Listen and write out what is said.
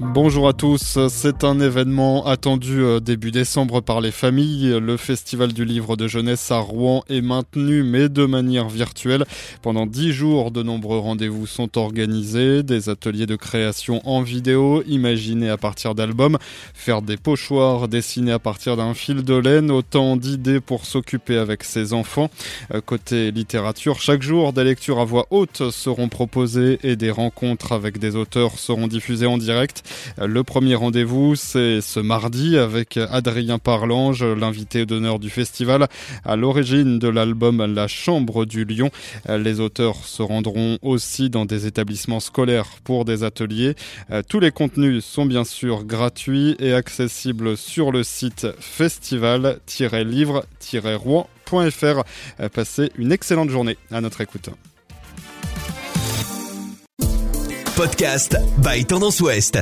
Bonjour à tous, c'est un événement attendu euh, début décembre par les familles. Le Festival du livre de jeunesse à Rouen est maintenu mais de manière virtuelle. Pendant dix jours, de nombreux rendez-vous sont organisés, des ateliers de création en vidéo, imaginés à partir d'albums, faire des pochoirs dessinés à partir d'un fil de laine, autant d'idées pour s'occuper avec ses enfants. Euh, côté littérature, chaque jour, des lectures à voix haute seront proposées et des rencontres avec des auteurs seront diffusées en direct. Le premier rendez-vous, c'est ce mardi avec Adrien Parlange, l'invité d'honneur du festival, à l'origine de l'album La Chambre du Lion. Les auteurs se rendront aussi dans des établissements scolaires pour des ateliers. Tous les contenus sont bien sûr gratuits et accessibles sur le site festival-livre-rouen.fr. Passez une excellente journée à notre écoute. Podcast by Tendance Ouest.